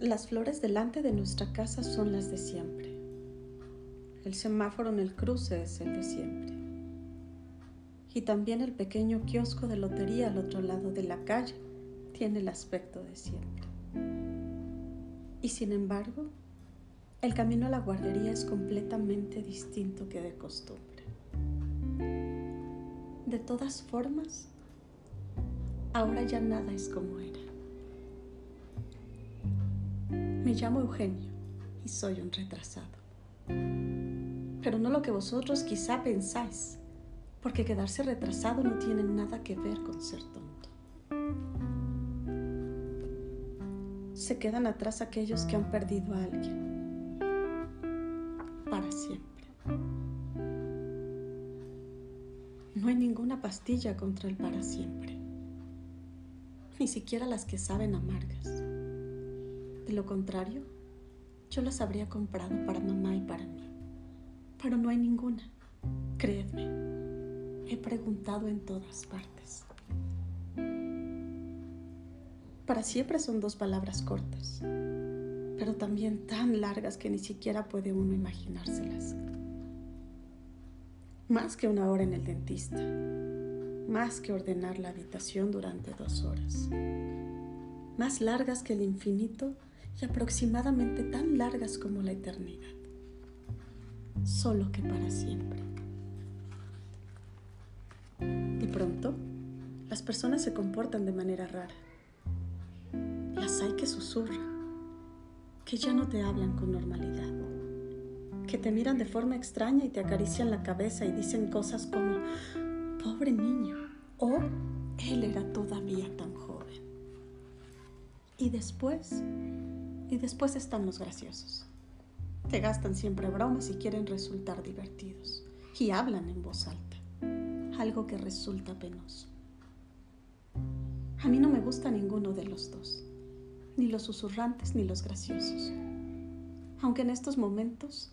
Las flores delante de nuestra casa son las de siempre. El semáforo en el cruce es el de siempre. Y también el pequeño kiosco de lotería al otro lado de la calle tiene el aspecto de siempre. Y sin embargo, el camino a la guardería es completamente distinto que de costumbre. De todas formas, ahora ya nada es como era. Me llamo Eugenio y soy un retrasado. Pero no lo que vosotros quizá pensáis, porque quedarse retrasado no tiene nada que ver con ser tonto. Se quedan atrás aquellos que han perdido a alguien para siempre. No hay ninguna pastilla contra el para siempre, ni siquiera las que saben amargas. De lo contrario, yo las habría comprado para mamá y para mí. Pero no hay ninguna. Créedme, he preguntado en todas partes. Para siempre son dos palabras cortas, pero también tan largas que ni siquiera puede uno imaginárselas. Más que una hora en el dentista, más que ordenar la habitación durante dos horas, más largas que el infinito y aproximadamente tan largas como la eternidad, solo que para siempre. De pronto, las personas se comportan de manera rara. Las hay que susurran, que ya no te hablan con normalidad, que te miran de forma extraña y te acarician la cabeza y dicen cosas como, pobre niño, o él era todavía tan joven. Y después y después están los graciosos. Te gastan siempre bromas y quieren resultar divertidos. Y hablan en voz alta. Algo que resulta penoso. A mí no me gusta ninguno de los dos. Ni los susurrantes ni los graciosos. Aunque en estos momentos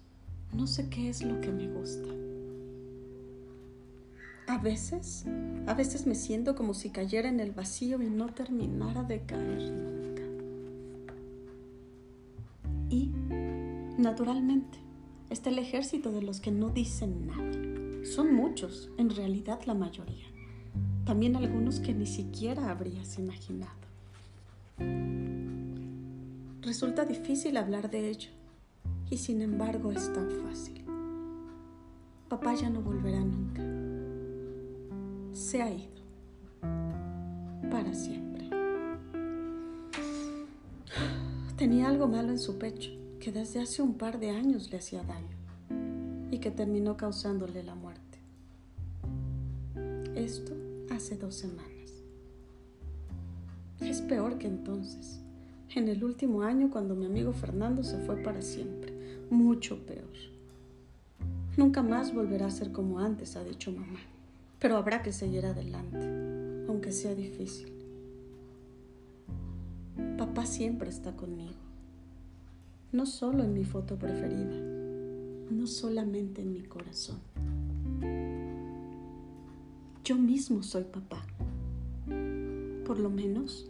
no sé qué es lo que me gusta. A veces, a veces me siento como si cayera en el vacío y no terminara de caer naturalmente, está el ejército de los que no dicen nada. Son muchos, en realidad la mayoría. También algunos que ni siquiera habrías imaginado. Resulta difícil hablar de ello y sin embargo es tan fácil. Papá ya no volverá nunca. Se ha ido. Para siempre. Tenía algo malo en su pecho que desde hace un par de años le hacía daño y que terminó causándole la muerte. Esto hace dos semanas. Es peor que entonces, en el último año cuando mi amigo Fernando se fue para siempre, mucho peor. Nunca más volverá a ser como antes, ha dicho mamá, pero habrá que seguir adelante, aunque sea difícil. Papá siempre está conmigo. No solo en mi foto preferida, no solamente en mi corazón. Yo mismo soy papá. Por lo menos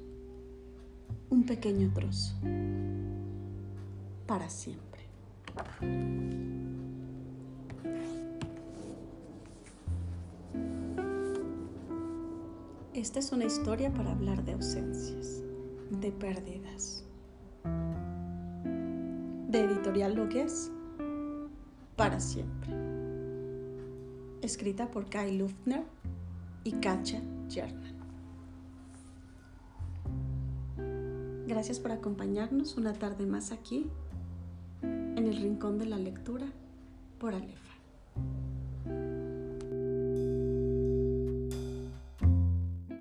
un pequeño trozo. Para siempre. Esta es una historia para hablar de ausencias de pérdidas. De Editorial Lo que es para siempre. Escrita por Kai Luftner y Katja German. Gracias por acompañarnos una tarde más aquí en el Rincón de la Lectura por Alefa.